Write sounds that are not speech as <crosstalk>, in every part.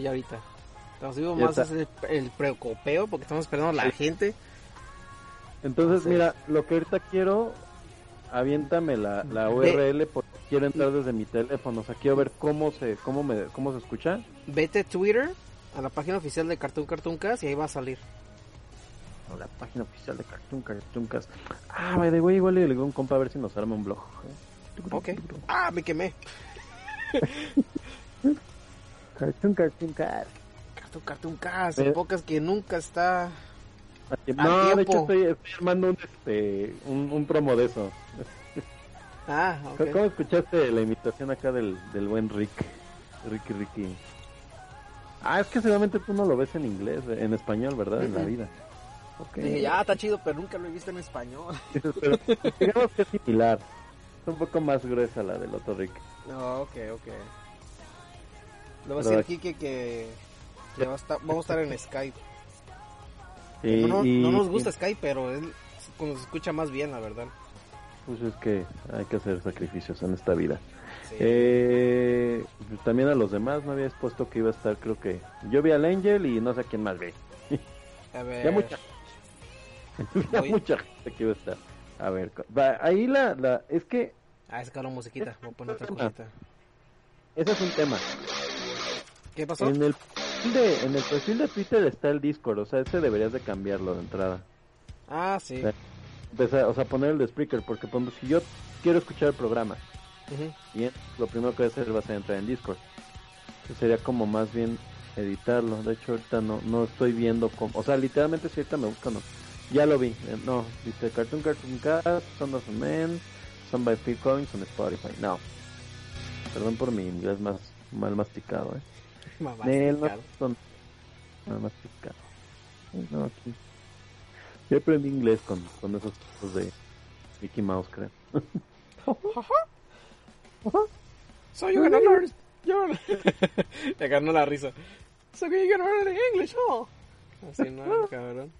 Y ahorita. Nos digo Ya más es el, el preocupeo porque estamos esperando a la gente. Entonces, Sí. mira, lo que ahorita quiero, aviéntame la, la URL porque quiero entrar desde mi teléfono. O sea, quiero ver cómo se, cómo me, cómo se escucha. Vete a Twitter, a la página oficial de Cartoon Cartoon Cast y ahí va a salir. O la página oficial de Cartoon Cartoon Cast. Ah, by the way, igual le digo a un compa a ver si nos arma un blog. Ok. Ah, me quemé. <laughs> Cartoon Cartoon Cast. Cartoon Cartoon Cast, Pero- pocas que nunca está. No, de tiempo. hecho estoy, estoy armando un, este, un, un promo de eso. Ah, <laughs> ok. ¿Cómo escuchaste la imitación acá del, del buen Rick? Ricky Ricky. Ah, es que seguramente tú no lo ves en inglés, en español, ¿verdad? En la vida. Ok. Dije, ya está chido, pero nunca lo he visto en español. <laughs> Pero digamos que es similar. Es un poco más gruesa la del otro Rick. No, ok, ok. Le voy a decir aquí que, que, que va a estar- vamos a estar en Skype. No, no- y- no nos gusta Skype, pero cuando se escucha más bien, la verdad. Pues es que hay que hacer sacrificios en esta vida. Sí. Eh, también a los demás no habías puesto que iba a estar, creo que. Yo vi al Angel y no sé a quién más ve. a <laughs> ver. <laughs> Ya mucha, ya mucha gente que iba a estar. A ver, va, ahí la, la. Es que Ah, es que musiquita. Voy a poner otra cosita. ese es un tema. ¿Qué pasó? En el, perfil de, en el perfil de Twitter está el Discord, o sea, ese deberías de cambiarlo de entrada. Ah, sí. Empezar, o sea, poner el de Spreaker, porque cuando si yo quiero escuchar el programa, bien, lo primero que voy a hacer va a ser entrar en Discord. Entonces sería como más bien editarlo. De hecho, ahorita no, no estoy viendo cómo. O sea, literalmente si ahorita me busco, no. Ya lo vi. eh, no, dice Cartoon Cartoon Cast, Son of a Man, Son by Phil Collins on Spotify. No. Perdón por mi inglés más mal masticado, eh. Mamá, no son masticado. Sí, No, aquí. Yo aprendí inglés con, con esos cosas de Mickey Mouse, creo. So you're gonna learn. You're... Te ganó la risa. So you're gonna learn English, huh? Así no, cabrón.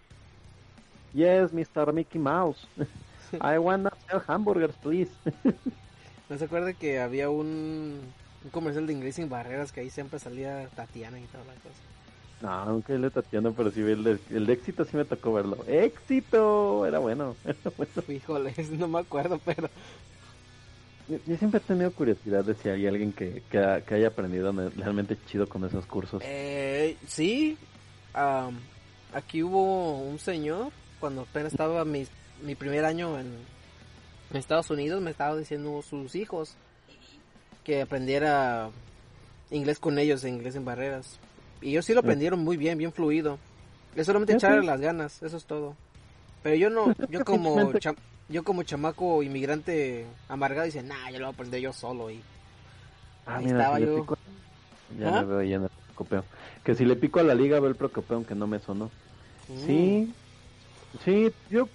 Yes, Mr. Mickey Mouse. <laughs> I wanna sell hamburgers, please. <laughs> ¿No se acuerda que había un, un comercial de inglés sin barreras que ahí siempre salía Tatiana y todas las cosas? No, nunca le Tatiana, pero sí vi el de, el éxito, sí me tocó verlo. ¡Éxito! Era bueno. <laughs> Era bueno. Híjole, <laughs> no me acuerdo, pero Yo, yo siempre he tenido curiosidad de si hay alguien que, que, ha- que haya aprendido realmente chido con esos cursos. eh, sí. am, aquí hubo un señor cuando apenas estaba mi, mi primer año en, en Estados Unidos, me estaba diciendo sus hijos que aprendiera inglés con ellos, inglés en barreras. Y ellos sí lo aprendieron muy bien, bien fluido. Es solamente echarle las ganas, eso es todo. Pero yo no, yo <laughs> como cham- yo como chamaco inmigrante amargado dice, nah, yo lo voy a aprender yo solo y Ah, ahí mira, estaba si yo. pico... Ya ¿Ah? me veo de procopeo. Que si le pico a la liga veo el procopeo aunque no me sonó. Mm. Sí, sí, yo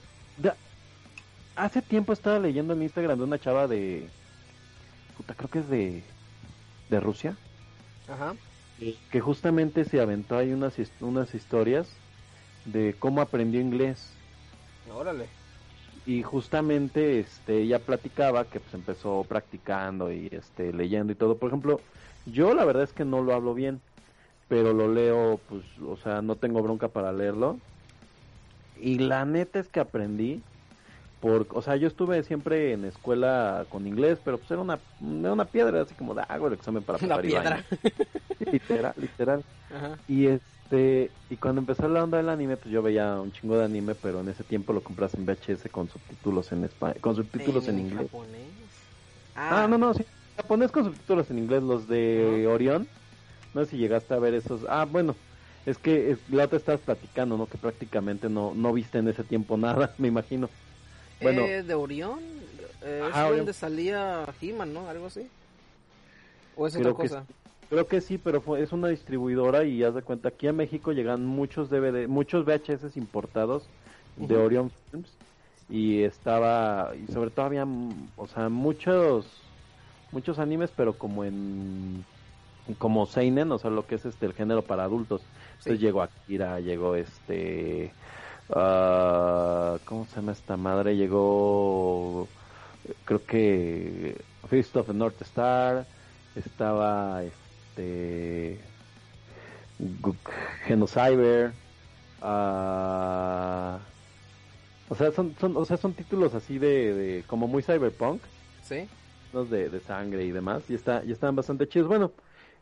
hace tiempo estaba leyendo en Instagram de una chava de, puta, creo que es de, de Rusia, Ajá. que justamente se aventó ahí unas, unas historias de cómo aprendió inglés Órale. y justamente este ella platicaba que pues empezó practicando y este leyendo y todo. Por ejemplo, yo la verdad es que no lo hablo bien, pero lo leo, pues, o sea, no tengo bronca para leerlo. Y la neta es que aprendí por, o sea, yo estuve siempre en escuela con inglés, pero pues era una, era una piedra, así como de hago el examen para Una pasar y piedra. <laughs> literal, literal. Ajá. Y este, y cuando empezó la onda del anime, pues yo veía un chingo de anime, pero en ese tiempo lo compras en VHS con subtítulos en español, con subtítulos en, inglés. japonés. Ah, no, no, sí, japonés con subtítulos en inglés, los de Orión. No sé si llegaste a ver esos. Ah, bueno, es que es, la otra estabas platicando, ¿no? Que prácticamente no, no viste en ese tiempo nada, <laughs> me imagino. Bueno, Eh, de Orión. eh, es Orión. donde salía He-Man, ¿no? Algo así. ¿O es otra que cosa? Creo que sí, pero fue, es una distribuidora y haz de cuenta, aquí a México llegan muchos DVD, muchos VHS importados de Ujú. Orion Films y estaba, y sobre todo había, o sea, muchos, muchos animes, pero como en, como Seinen, o sea, lo que es este, el género para adultos. Entonces Sí. llegó Akira, llegó este, ah, ¿cómo se llama esta madre? Llegó, creo que Fist of the North Star, estaba este Genocyber, ah, o sea, son, son, o sea, son títulos así de, de como muy cyberpunk, Sí. de, de sangre y demás, y está, y están bastante chidos. Bueno,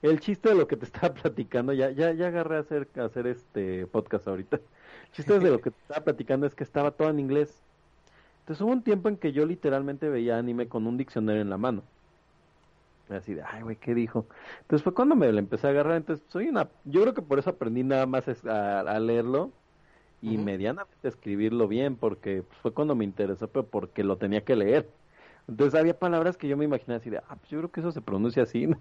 el chiste de lo que te <laughs> estaba platicando, ya, ya, ya agarré a hacer, a hacer este podcast ahorita. El chiste de lo que te estaba platicando es que estaba todo en inglés. Entonces hubo un tiempo en que yo literalmente veía anime con un diccionario en la mano. Así de, ay, güey, ¿qué dijo? Entonces fue cuando me lo empecé a agarrar. Entonces, soy una. Yo creo que por eso aprendí nada más a, a leerlo y medianamente escribirlo bien, porque pues, fue cuando me interesó, pero porque lo tenía que leer. Entonces había palabras que yo me imaginaba así de, ah, pues yo creo que eso se pronuncia así, <laughs> ¿no?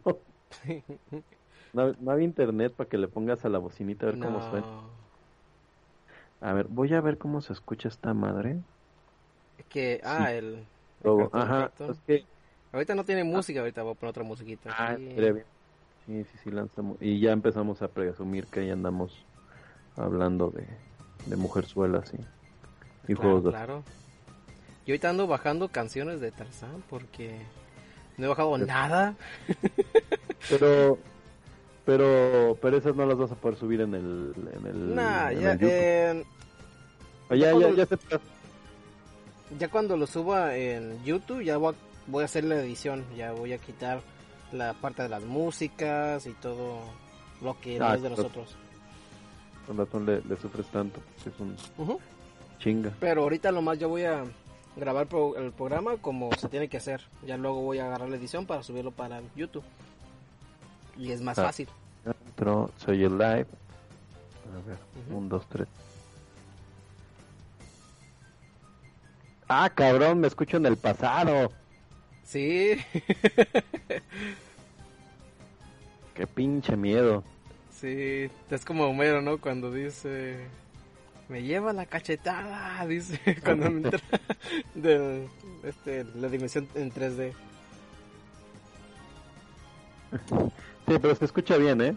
No, no había internet para que le pongas a la bocinita a ver cómo suena. A ver, voy a ver cómo se escucha esta madre. Que, ah, el, ajá, es que Ahorita no tiene música, ahorita voy a poner otra musiquita. Ah, bien. Sí, sí, sí, lanzamos. Y ya empezamos a presumir que ya andamos hablando de, de mujerzuelas y, y Claro, juegos de... claro. Yo ahorita ando bajando canciones de Tarzán porque no he bajado Sí. nada. <laughs> Pero, pero, pero esas no las vas a poder subir en el, en el, Nah, en ya, el eh, Ah, ya, ya, cuando- ya se ya cuando lo suba en YouTube ya voy a, voy a hacer la edición. Ya voy a quitar la parte de las músicas y todo lo que no Ah, es de nosotros. Con razón le, le sufres tanto. Es un chinga. Pero ahorita lo más yo voy a grabar pro- el programa como se tiene que hacer. Ya luego voy a agarrar la edición para subirlo para YouTube. Y es más Ah. fácil. Entró, soy el live. A ver, un, dos, tres. Ah, cabrón, me escucho en el pasado. Sí. <laughs> Qué pinche miedo. Sí, es como Homero, ¿no? Cuando dice, me lleva la cachetada, <laughs> dice, <laughs> cuando me entra de este, la dimensión en 3D. Sí, pero se escucha bien, ¿eh?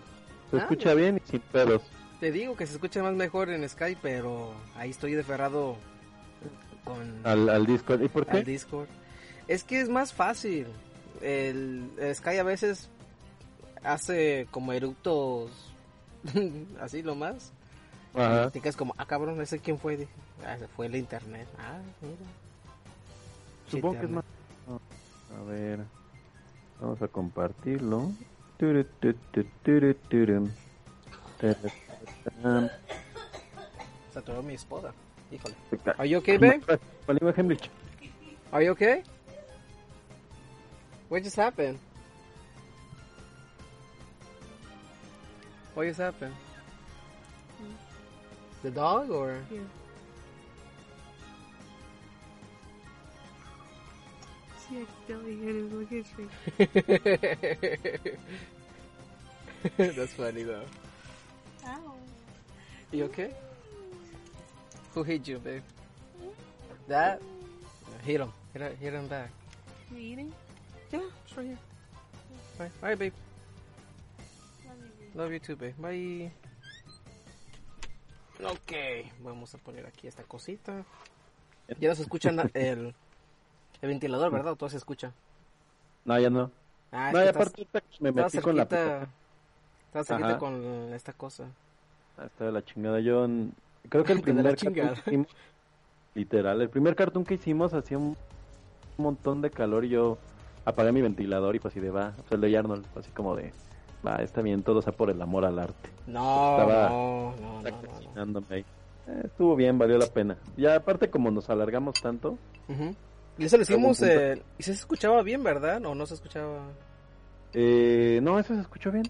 Se Ah, escucha ya. bien y sin pedos. Te digo que se escucha más mejor en Skype, pero ahí estoy deferrado con Al, al Discord. ¿Y por qué? al Discord. Es que es más fácil. El, el Skype a veces hace como eructos <laughs> así lo más. Ajá. Te quedas como, ah, cabrón, ¿ese quién fue? Dije, Ah, se fue el internet. Ah, mira. Supongo que es más. A ver. Vamos a compartirlo. Saturó mi esposa. Híjole. Are you okay, babe? Are you okay? What just happened? What just happened? The dog or? Yeah. She accidentally hit his location. That's funny though. Ow. You okay? Who hit you, babe? That? Hit him. Hit, him- hit him back. You eating? Yeah, it's right here. Bye. Bye, babe. Love you. Love you too, babe. Bye. Ok, vamos a poner aquí esta cosita. Ya no se escucha na- el, el ventilador, ¿verdad? ¿O todo se escucha? No, ya no. Ah, No, y estás- aparte que me metí con la cerquita, estaba cerquita Ajá. con esta cosa. Ah, Está de la chingada. Yo creo que el <laughs> primer cartoon que hicimos, literal, el primer cartoon que hicimos hacía un montón de calor y yo apagué mi ventilador y fue así de va, o sea, el de Arnold, así como de va, está bien, todo sea por el amor al arte. No, Estaba- no, no, ahí. Eh, estuvo bien, valió la pena. Ya aparte como nos alargamos tanto, Ujú. Y eso lo hicimos, eh, y se escuchaba bien, ¿verdad? ¿O no se escuchaba? eh, no, ese se escuchó bien.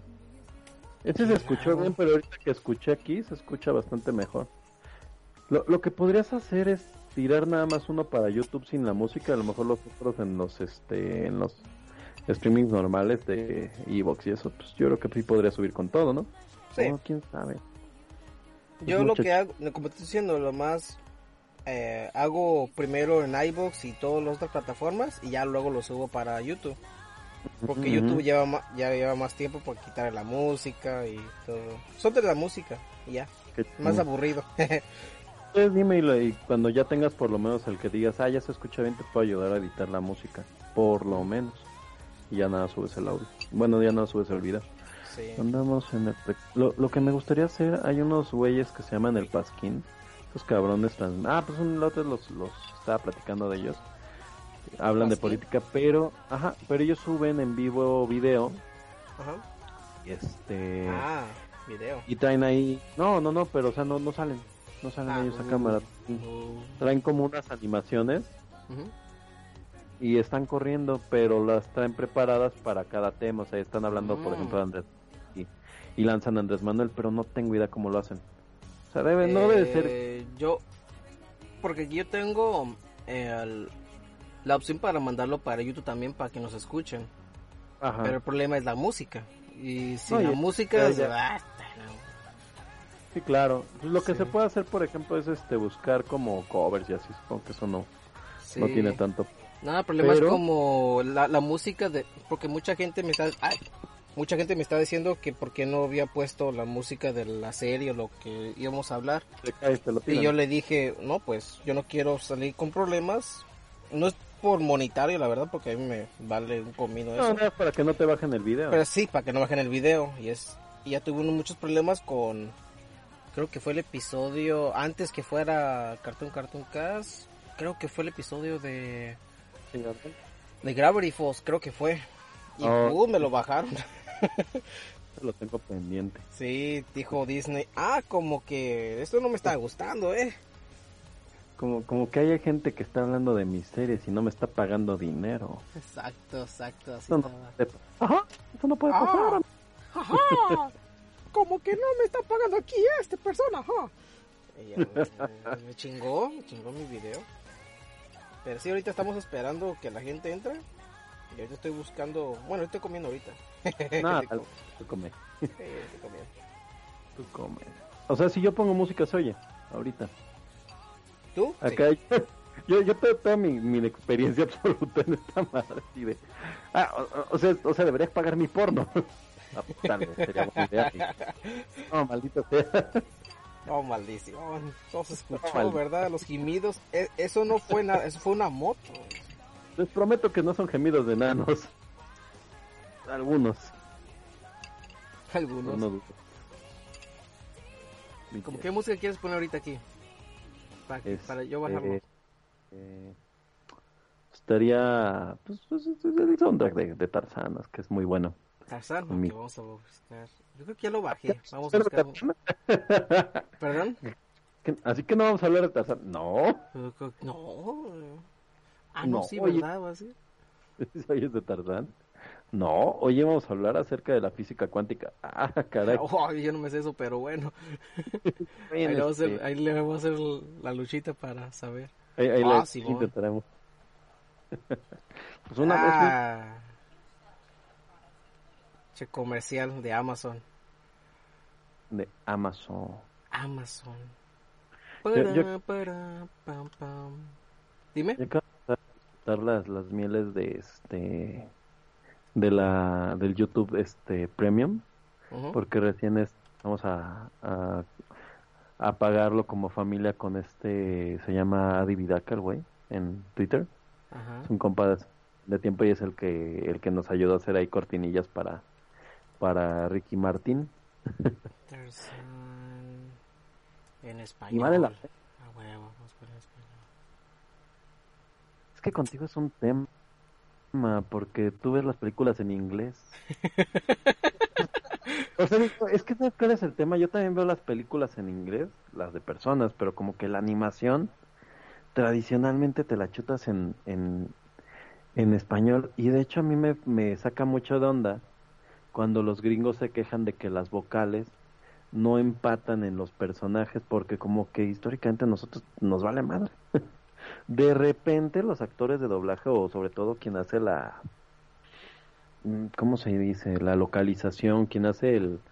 Ese se escuchó bien, pero ahorita que escuché aquí se escucha bastante mejor. Lo, lo que podrías hacer es tirar nada más uno para YouTube sin la música, a lo mejor los otros en los este en los streamings normales de Evox y eso, pues yo creo que sí podría subir con todo, ¿no? Sí. Oh, quién sabe. Yo Es lo que hago, como te estoy diciendo, lo más eh, hago primero en iBox y todas las otras plataformas y ya luego lo subo para YouTube. Porque. YouTube lleva ma- ya lleva más tiempo para quitar la música y todo. Son de la música y ya, Qué más aburrido. <laughs> Entonces dime y, lo- y cuando ya tengas por lo menos el que digas, ah, ya se escucha bien, te puedo ayudar a editar la música. Por lo menos. Y ya nada subes el audio. Bueno, ya nada subes el video. sí. Andamos en el... Lo, lo que me gustaría hacer, hay unos güeyes que se llaman el Pasquín. Esos cabrones trans... Ah, pues un lote los, los estaba platicando de ellos. Hablan de política, pero... Ajá, pero ellos suben en vivo video. Ajá. y Este... Ah, video. Y traen ahí... No, no, no, pero o sea, no, no salen. No salen Ah, ellos a uh, cámara. uh, Traen como unas animaciones y están corriendo, pero las traen preparadas para cada tema. O sea, están hablando, por Mm. ejemplo, de Andrés y, y lanzan a Andrés Manuel, pero no tengo idea cómo lo hacen. Sea, debe, no debe ser. Eh, Yo, porque aquí yo tengo eh, el- la opción para mandarlo para YouTube también para que nos escuchen. Ajá. Pero el problema es la música. Y si No, la ya- música ya- ya. Sí, claro. Lo que Sí. se puede hacer, por ejemplo, es este buscar como covers y así. Supongo que eso no, Sí. no tiene tanto. No, el problema Pero- es como la, la música de... Porque mucha gente me está... ay, mucha gente me está diciendo que por qué no había puesto la música de la serie o lo que íbamos a hablar. Te caes, te lo Y yo le dije, no, pues yo no quiero salir con problemas. No es por monetario, la verdad, porque a mí me vale un comino eso. No, no, es para que no te bajen el video. Pero sí, para que no bajen el video. Y es y ya tuve muchos problemas con... Creo que fue el episodio... Antes que fuera Cartoon Cartoon Cast. Creo que fue el episodio de... De Gravity Falls, creo que fue. Y Oh. uh, me lo bajaron. <laughs> Lo tengo pendiente. Sí, dijo Disney. Ah, como que esto no me está gustando, eh. Como, como que hay gente que está hablando de mis series y no me está pagando dinero. Exacto, exacto, así Eso no. Ajá, eso no puede Ah. pasar. Ajá, como que no me está pagando aquí este persona, ajá. Ya, me, me chingó, me chingó mi video. Pero sí, ahorita estamos esperando que la gente entre. Y ahorita estoy buscando, bueno, estoy comiendo ahorita. <laughs> Nada, co- tú come, <laughs> sí, estoy comiendo. tú come. O sea, si yo pongo música se oye, ahorita. ¿Tú? Sí. Acá yo, yo tengo toda mi, mi experiencia <laughs> absoluta en esta madre así de... Ah, o, o sea, o sea, deberías pagar mi porno. Ah, pues, tal vez sería buena idea. sí. No, maldito sea. Oh, maldición. Todo se escuchó, Mal- ¿verdad? Los gemidos. E- eso no fue nada, eso fue una moto. Les prometo que no son gemidos de enanos. Algunos. Algunos. No, no dudo. ¿Cómo qué música quieres poner ahorita aquí? Para, que- Este, para yo bajarlo. eh, estaría pues, pues, es- es el soundtrack de, de Tarzán, es que es muy bueno. Tarzán, mi- vamos a buscar. Yo creo que ya lo bajé. Vamos a buscar. ¿Perdón? <laughs> Así que no vamos a hablar de Tarzán. No, No. Ah, no, No, sí, oye. ¿verdad? ¿Va así? <laughs> ¿oyes de Tarzán? No, oye, vamos a hablar acerca de la física cuántica. <laughs> Ah, caray. Oh, yo no me sé eso, pero bueno. <laughs> Ahí le, vamos a hacer, este, ahí le vamos a hacer la luchita para saber. ahí- ahí Ah, la Simón. intentaremos. Pues una vez ah. Che comercial de Amazon. de Amazon. Amazon. Yo- yo- Para, para, pam, pam. Dime. Yo las, las mieles de este de la del YouTube este Premium porque recién es, vamos a, a a pagarlo como familia con este se llama Adi Vidaka, el güey en Twitter Ajá. es un compa de, tiempo y es el que el que nos ayudó a hacer ahí cortinillas para para Ricky Martin Tarzán. En y español. vale la Ah, vamos a poner en español. es que contigo es un tema porque tú ves las películas en inglés <laughs> O sea, es que ¿sabes cuál es el tema? Yo también veo las películas en inglés, las de personas, pero como que la animación tradicionalmente te la chutas en, en, en español. Y de hecho a mí me, me saca mucho de onda cuando los gringos se quejan de que las vocales no empatan en los personajes porque como que históricamente a nosotros nos vale madre. <laughs> De repente los actores de doblaje o sobre todo quien hace la mm, ¿cómo se dice? La localización, quien hace el,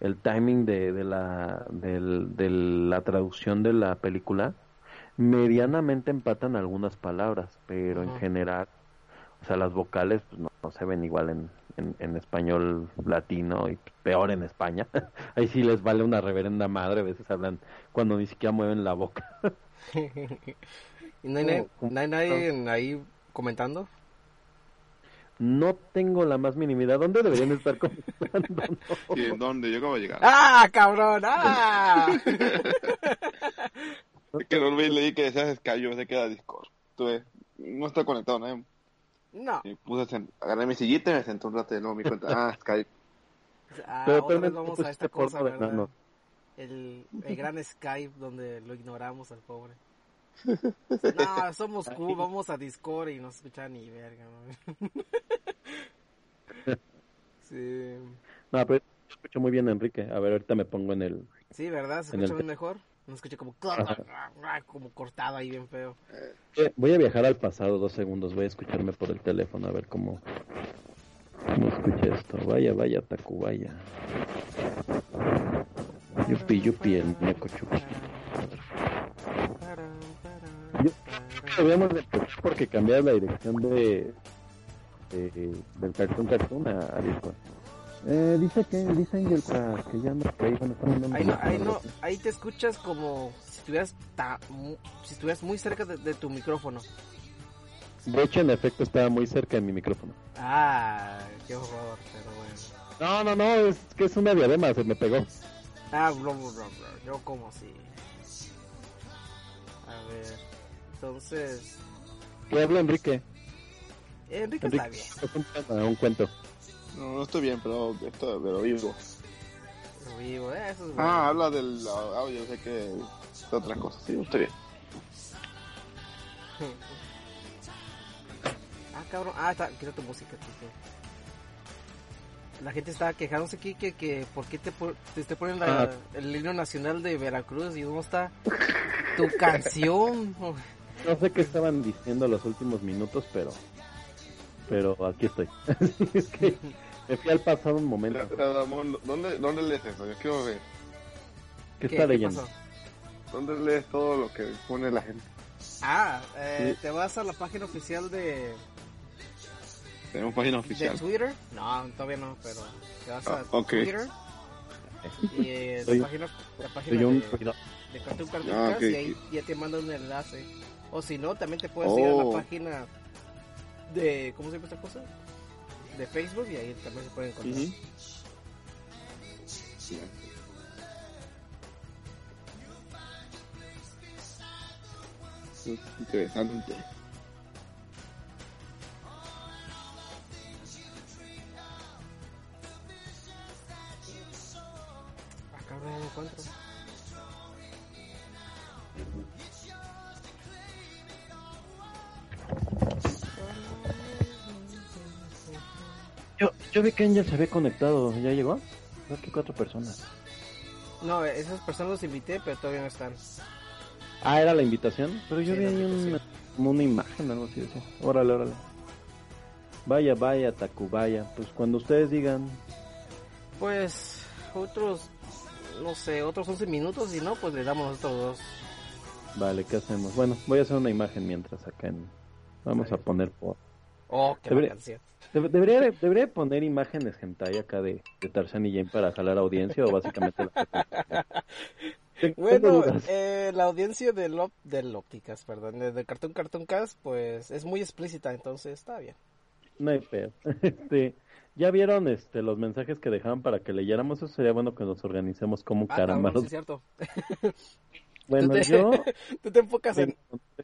el timing de, de la, del- de la traducción de la película, medianamente empatan algunas palabras, pero en general, o sea, las vocales pues, no, no se ven igual en, en, en español latino y peor en España. <laughs> Ahí sí les vale una reverenda madre, a veces hablan cuando ni siquiera mueven la boca. <laughs> ¿Y no hay, nadie- ¿Cómo- no hay nadie ahí comentando? No tengo la más minimidad. ¿Dónde deberían estar <laughs> comentando? No. ¿Y en dónde? Yo de llegar. ¡Ah, cabrón! ¡Ah! <laughs> Es que no leí que decías Skype, yo pensé que era Discord. Tuve, no está conectado, ¿no? No. Y puse, agarré mi sillita y me senté un rato y luego me di cuenta, ah, Skype. Ah, Pero otra vez vamos a esta cosa, ¿verdad? El, el gran Skype donde lo ignoramos al pobre. <laughs> No, somos cool, vamos a Discord y no se escucha ni verga, ¿no? <laughs> Sí, No, pero yo escucho muy bien Enrique. A ver, ahorita me pongo en el... sí, ¿verdad? ¿Se el escucha te- mejor? No escucha como... como cortado ahí bien feo. Voy a viajar al pasado dos segundos. Voy a escucharme por el teléfono a ver cómo... ¿Cómo escucha esto? Vaya, vaya, Tacubaya. Yupi, yupi, el muñeco chupi. Debíamos de empezar porque cambiar la dirección de, de- del Cartoon Cartoon a, a Discord. Eh, dice que dice Angel para que ya no que ahí van a estar mandando Ahí no, ahí no, ahí te escuchas como si estuvieras, ta- mu- si estuvieras muy cerca de, de tu micrófono. De hecho, en efecto, estaba muy cerca de mi micrófono. Ah, qué horror, pero bueno. No, no, no, es que es una diadema, se me pegó. Ah, bro, bro, bro, bro, yo como así. A ver, entonces, ¿Qué habla Enrique? Enrique Enrique, está bien. es un, cuento. No, no estoy bien, pero esto, pero vivo. Vivo, eh, eso es bueno. Ah, habla del audio, sé que de otra cosa. Sí, estoy bien. <laughs> Ah, cabrón. Ah, está, quita tu música. La gente estaba quejándose aquí que, que ¿por qué te, te esté poniendo la- Ah. el himno nacional de Veracruz y no está tu canción? <laughs> No sé qué estaban diciendo los últimos minutos, pero pero aquí estoy. <laughs> es que me fui al pasado un momento. Ramón, ¿dónde, ¿dónde lees eso? Yo quiero ver. ¿Qué está leyendo? ¿Dónde lees todo lo que pone la gente? Ah, eh, Sí. te vas a la página oficial de, Tenemos página de oficial. Twitter. No, todavía no, pero te vas a Ah. Twitter. <laughs> Y eh, la página, la página un de, de Cartoon Cartoon Ah, y ahí ya te manda un enlace. O si no, también te puedes ir a la Oh. página de, ¿cómo se llama esta cosa? De Facebook y ahí también se pueden encontrar. Ujú. Sí. Sí, Interesante. Acá no lo encuentro. Yo, vi que Angel se había conectado. ¿Ya llegó? Creo que cuatro personas. No, esas personas los invité, pero todavía no están. Ah, era la invitación. Pero yo Sí, vi ahí una, como una imagen, algo así. decía. Órale, órale. Vaya, vaya, Tacubaya. Pues cuando ustedes digan. Pues otros, no sé, otros 11 minutos y no, pues le damos otros dos. Vale, ¿qué hacemos? Bueno, voy a hacer una imagen mientras acá en... Vamos a poner por... Oh, qué Debería- canción. Debe- Debería, debería poner imágenes hentai acá de, de Tarzan y Jane para jalar audiencia o básicamente... la- <laughs> Bueno, eh, la audiencia del, op- del Ópticas, perdón, de, de Cartoon Cartoon Cast, pues es muy explícita, entonces está bien. No hay pedo. <laughs> Este, ¿Ya vieron este los mensajes que dejaban para que leyéramos? Eso sería bueno que nos organicemos como Ah, caramba. cabrón, sí es cierto. <laughs> Bueno, Tú te- yo... Tú te enfocas en,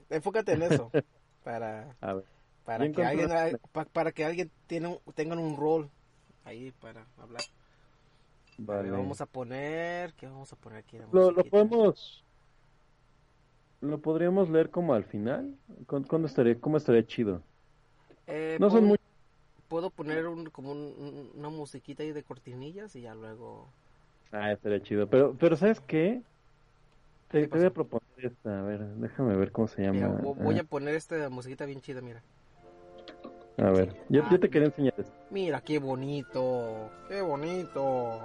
enfócate en eso, para, A ver, para que alguien, para que alguien tiene tengan un rol ahí para hablar. Vale. vamos a poner, ¿qué vamos a poner aquí? Lo, podemos... ¿Lo podríamos leer como al final? ¿Cuándo, cuándo estaría, ¿Cómo estaría chido? Eh, No son puedo- muy... Puedo poner un, como un- un- una musiquita ahí de cortinillas y ya luego... Ah, estaría chido. Pero, pero ¿sabes qué? Te, ¿Qué te voy a proponer esta. A ver, déjame ver cómo se Mira, llama. vo- voy Ah, a poner esta musiquita bien chida, mira. A ver, yo, yo te quería enseñar esto. Mira, qué bonito. Qué bonito.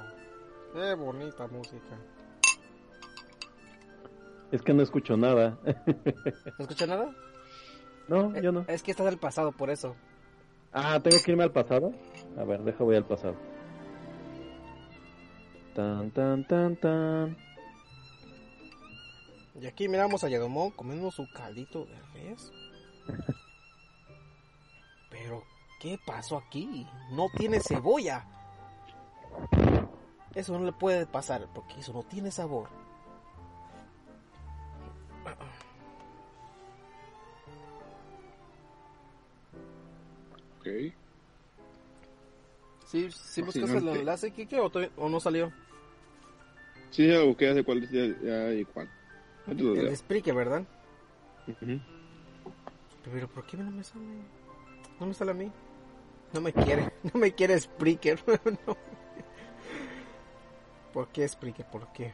Qué bonita música. Es que no escucho nada. ¿No escuchas nada? no, yo no. Eh, Es que estás del pasado, por eso. Ah, ¿tengo que irme al pasado? A ver, deja voy al pasado. Tan, tan, tan, tan. Y aquí miramos a Yadomón comiendo su caldito de res. <laughs> ¿qué pasó aquí? No tiene cebolla. Eso no le puede pasar, porque eso no tiene sabor. Ok. ¿Sí, sí buscas el enlace, Kike, o, no salió? Sí, ya busqué hace cuál ya, ya y cuál. No te lo El Spreaker, ¿verdad? Pero, ¿por qué no me sale? No me sale a mí. No me quiere, <laughs> no me quiere Spreaker. <laughs> no. ¿Por qué Spreaker? ¿Por qué?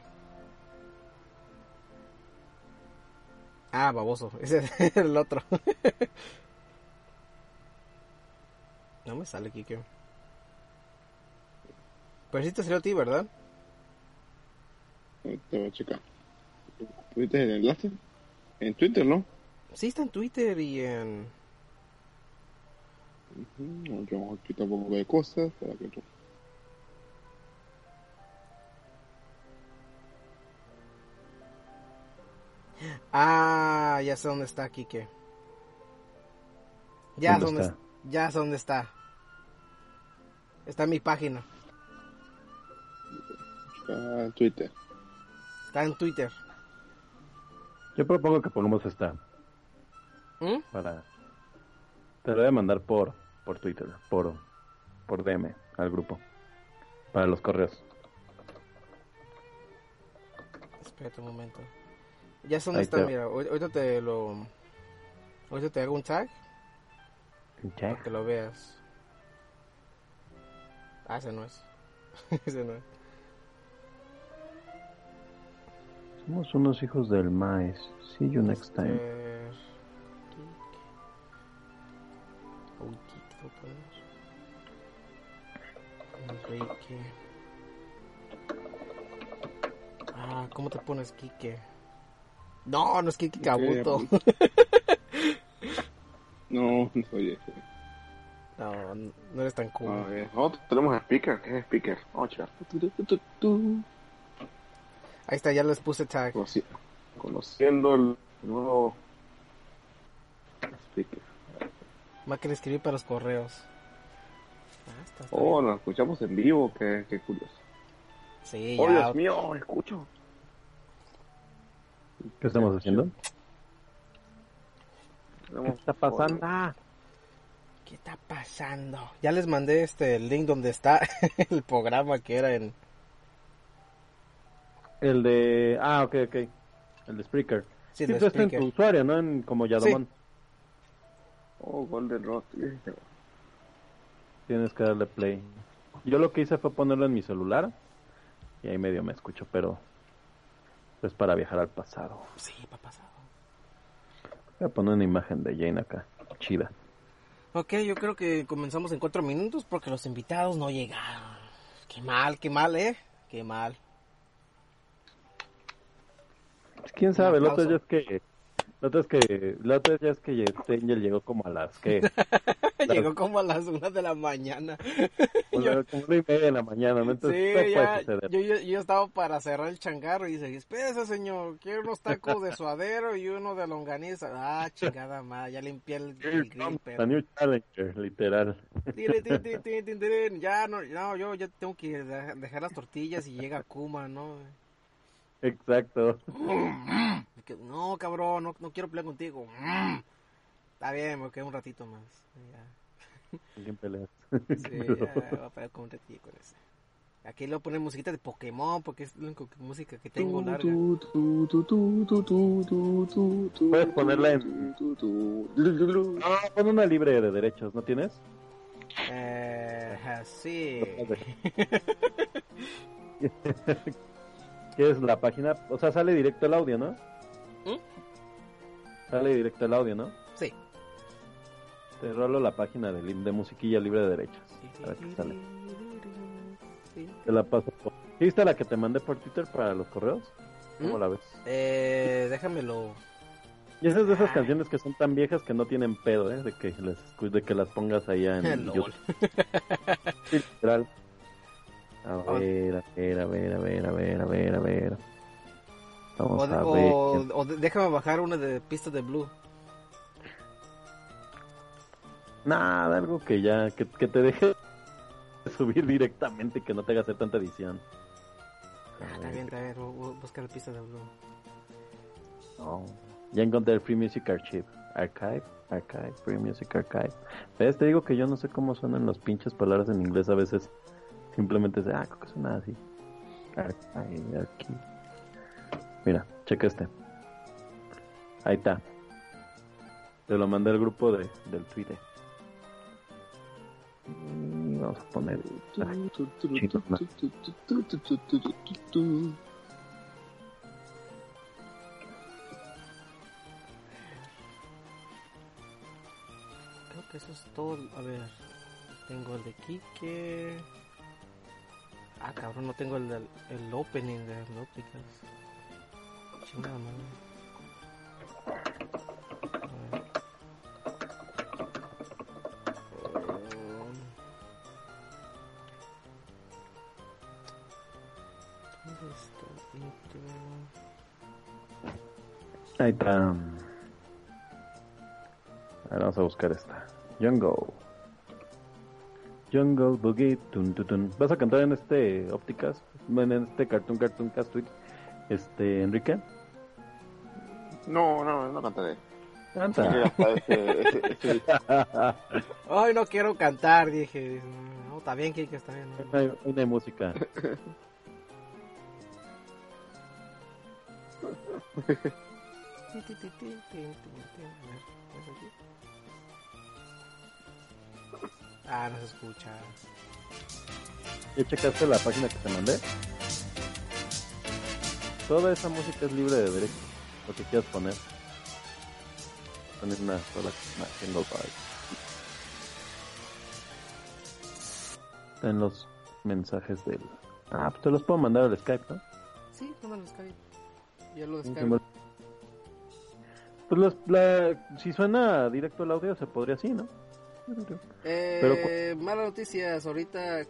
Ah, baboso. <laughs> Ese es el otro. no me sale, Kike. Pero sí te salió a ti, ¿verdad? Te voy a checar. ¿Tuviste el enlace? En Twitter, ¿no? Sí, está en Twitter y en... Ujú, Yo aquí tampoco veo cosas para que tú. Ah, ya sé dónde está, Kike. Ya sé ¿Dónde dónde está? Ya sé dónde está. Está en mi página. Está en Twitter. Está en Twitter. Yo propongo que pongamos esta ¿Mm? para... Te lo voy a mandar por, por Twitter, por, por DM al grupo. Para los correos. Espérate un momento. Ya Ahí está, te- mira. ahor- Ahorita te lo... Ahorita te hago un tag Ya. para que lo veas. Ah, ese no es. <laughs> ese no es. Somos unos hijos del maíz. See you next time. ¿Cómo te pones Kike? No, no es Kike Kabuto. <laughs> No, no soy ese. No, no eres tan cool. Nosotros tenemos speaker. ¿Qué es speaker? Tu. Ahí está, ya les puse tag. Conoci- Conociendo el nuevo speaker. Más que le escribí para los correos. Ah, está, está Oh, bien. nos escuchamos en vivo. Qué, qué curioso. Sí, Oh, ya. Dios mío, escucho. ¿Qué estamos haciendo? ¿Qué está pasando? ¿Qué está pasando? Ya les mandé este el link donde está <laughs> el programa que era en... El de... Ah, ok, ok. El de Spreaker. Sí, Sí, tú estás en Spreaker. tu usuario, ¿no? En, como Yadomón. Oh, Golden Rod. Tienes que darle play. Yo lo que hice fue ponerlo en mi celular. Y ahí medio me escucho, pero... Es para viajar al pasado. Sí, pa' pasado. Voy a poner una imagen de Jane acá. Chida. Ok, yo creo que comenzamos en cuatro minutos porque los invitados no llegaron. Qué mal, qué mal, ¿eh? Qué mal. Pues, ¿Quién sabe? Ya aplauso. es que... La otra es que... La otra ya es que Angel llegó como a las... ¿Qué? <laughs> Llegó como a las una de la mañana. <laughs> Yo- como una y media de la mañana, ¿no? Entonces, sí, ya, yo, yo, yo estaba para cerrar el changarro y dice, espérese señor, quiero unos tacos de suadero y uno de longaniza. Ah, chingada madre, ya limpié el, el grill, pero... New Challenger, literal. <laughs> Ya, no, no, yo ya tengo que de- dejar las tortillas y llega Kuma, ¿no? Exacto. Que, No, cabrón, no, no quiero pelear contigo. Está bien, me quedo un ratito más. Ya. ¿Quién peleas? Sí, ya, voy a pelear con un ratito con ese. Aquí le voy a poner musiquita de Pokémon porque es la única música que tengo larga. Puedes ponerla en- Ah, pon una libre de derechos, ¿no tienes? Eh, sí. ¿Qué es la página? O sea, sale directo el audio, ¿no? ¿Mm? Sale directo el audio, ¿no? Sí. Te rolo la página de, musiquilla libre de derechos. A ver qué sale. Te la paso por... ¿Sí viste la que te mandé por Twitter para los correos? ¿Cómo ¿Mm? la ves? Eh, déjamelo. Y esas de esas canciones que son tan viejas que no tienen pedo, ¿eh? De que, les, de que las pongas allá en. <laughs> YouTube. Sí, literal. <laughs> A Ah. ver, a ver, a ver, a ver, a ver, a ver, a ver. Vamos O, a ver. o- o de- déjame bajar una de pistas de Blue. Nada, algo que ya, que, que te deje subir directamente y que no te haga hacer tanta edición. Ah, Está bien, está bien. Voy voy a buscar pistas de Blue. no. Ya encontré el Free Music Archive. Archive, Archive, Free Music Archive. ¿Ves? Te digo que yo no sé cómo suenan las pinches palabras en inglés a veces. Simplemente sé, ah, creo que suena así. Archive, aquí. Mira, checa este. Ahí está. Te lo mandé al grupo de, del Twitter. Y vamos a poner. Creo que eso es todo. A ver. Tengo el de Kike. Ah, cabrón, no tengo el, el opening de las intro? Ahí está. A ver, vamos a buscar esta. Jungle. Jungle Boogie tun, tun, tun. ¿Vas a cantar en este ópticas? En este Cartoon Cartoon Cast? Este, Enrique. No, no, no cantaré. Canta. Quiero gastar ese- ese- ese- <laughs> Ay, no quiero cantar, dije. No, está bien, Kike, está bien. No hay música. <laughs> Ah, no se escucha. ¿Ya checaste la página que te mandé? Toda esa música es libre de derecho. Lo que quieras poner. Poner una sola local. Está en los mensajes del. Ah, pues te los puedo mandar al Skype, ¿no? Sí, no me lo descargué. Ya lo Sí, descargué. Pues los- la- si suena directo el audio, se podría así, ¿no? Eh, malas noticias. Ahorita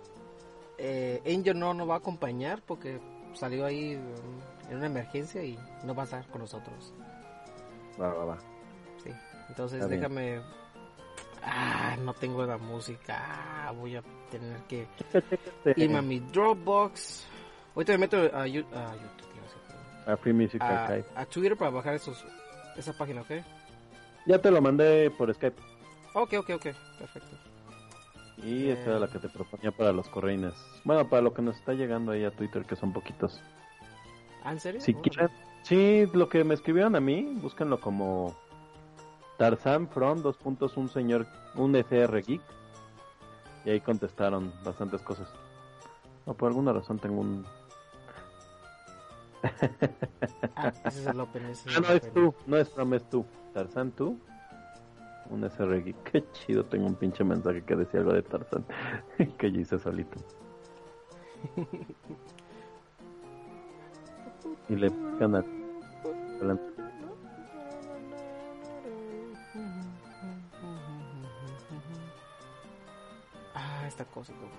eh, Angel no nos va a acompañar porque salió ahí en una emergencia y no va a estar con nosotros. Va, va, va. Sí. Entonces Está bien. déjame. Ah, no tengo la música. Ah, voy a tener que <laughs> irme a mi Dropbox. Ahorita me meto a, a YouTube, a Free Music a, Archive. a Twitter para bajar esos, esa página, ¿ok? Ya te lo mandé por Skype. Ok, ok, ok. Perfecto. Y esta era la que te proponía para los correines. Bueno, para lo que nos está llegando ahí a Twitter, que son poquitos. ¿Ah, en serio? Si quieren, sí, lo que me escribieron a mí, búsquenlo como Tarzan from, dos puntos, un señor, un SR Geek. Y ahí contestaron bastantes cosas. No, por alguna razón tengo un... <laughs> Ah, ese es el Open. ese es Ah, no, es tú, no es from, es tú. Tarzan tú, un SR Geek. <laughs> Qué chido, tengo un pinche mensaje que decía algo de Tarzan, <laughs> que yo hice solito. Y le pican a... a la- Ah, esta cosa como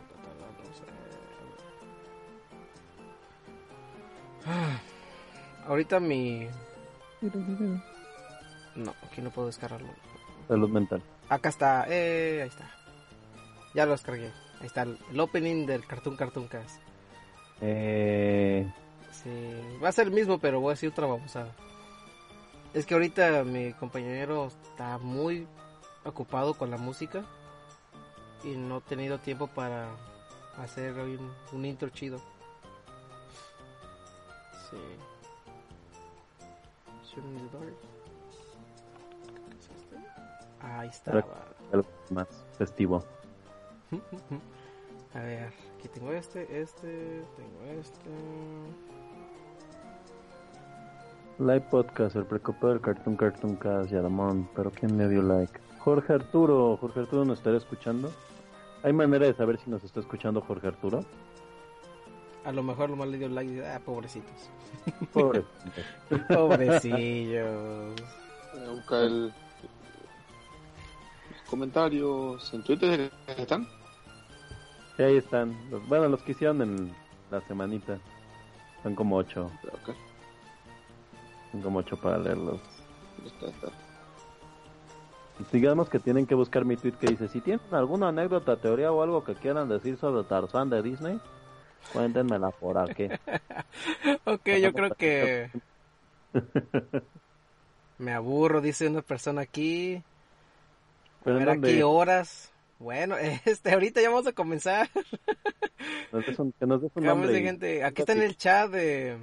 Ah, ahorita mi... No, aquí no puedo descargarlo. Salud mental. Acá está, eh, ahí está. Ya lo descargué. Ahí está el, el opening del Cartoon Cartoon Cast. Eh, Va a ser el mismo, pero voy a decir otra babosada. Es que ahorita mi compañero está muy ocupado con la música y no he tenido tiempo para hacer un, un intro chido. Sí. Ahí está. Algo más festivo. <laughs> A ver, aquí tengo este, este, tengo este. Live podcast, el precopo del Cartoon Cartoon Cast, Yadamón, pero ¿quién le dio like? Jorge Arturo, Jorge Arturo nos estará escuchando. ¿Hay manera de saber si nos está escuchando Jorge Arturo? A lo mejor lo más le dio like y dice, ah, pobrecitos. <laughs> Pobre. Pobrecillos. Voy a buscar el... los comentarios en Twitter están. Sí, ahí están. Bueno, los que hicieron en la semanita. Son como ocho. Voy como ocho para leerlos. Digamos que tienen que buscar mi tweet que dice, si tienen alguna anécdota, teoría o algo que quieran decir sobre Tarzán de Disney, cuéntenmela por aquí. <laughs> Ok, yo creo que <laughs> me aburro, dice una persona aquí. Pero ver aquí horas. Bueno, <laughs> este, ahorita ya vamos a comenzar. nos des un, que nos des un nombre gente. Aquí está en el chat de,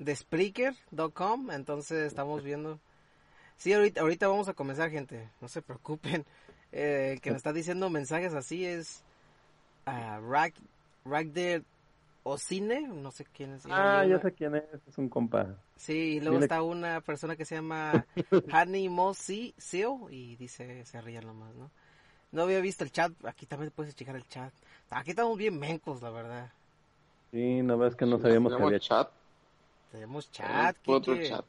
de Spreaker.com, entonces estamos viendo. Sí, ahorita, ahorita vamos a comenzar, gente. No se preocupen. Eh, el que nos está diciendo mensajes así es uh, Rag, Ragder Ocine, no sé quién es. Ah, Y ya una- sé quién es, es un compa. Sí, y luego Dile- está una persona que se llama <laughs> Honey Mossy Seo y dice, se ríe nomás, ¿no? No había visto el chat, aquí también puedes checar el chat. Aquí estamos bien mencos, la verdad. Sí, no ves que no sabíamos que había chat. Tenemos chat, Por otro Kike. chat.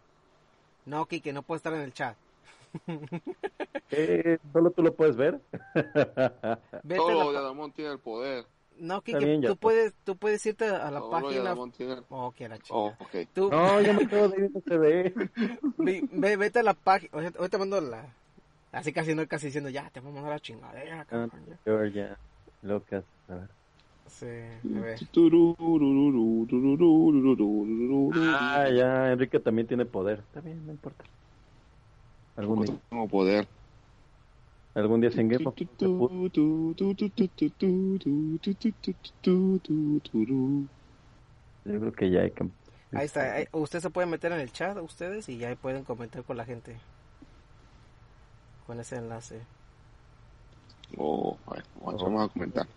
No, Kike, no puede estar en el chat. <laughs> Eh, ¿Solo tú lo puedes ver? <laughs> Pa- Adamón tiene el poder. No, Kike, ya tú puedes, tú puedes irte a la Todo página... Tiene el... Oh, que la chica. Oh. Tú, no, yo me acabo de <laughs> se ve. ve, ve- vete a la página... Ahorita ahorita mando la... Así casi no, casi diciendo, ya, te vamos a mandar la chingadera, Ah, cabrón, ya". Georgia, locas. A ver. Sí, a ver. Ah, ya, Enrique también tiene poder. Está bien, no importa. Algún día, Tengo poder. algún día sin Game. Yo creo que ya hay que... Ahí está, ahí- usted se puede meter en el chat, ustedes, y ya pueden comentar con la gente. Con ese enlace. Oh, vamos a comentar.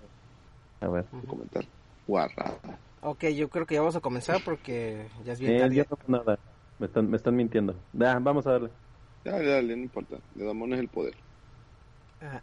A ver. Comentar. Guarrada. Ok, yo creo que ya vamos a comenzar porque ya es bien Eh, tarde. yo no nada. Me están, me están mintiendo. Ya, vamos a darle. Dale, dale, no importa. De Adamón es el poder. Ah,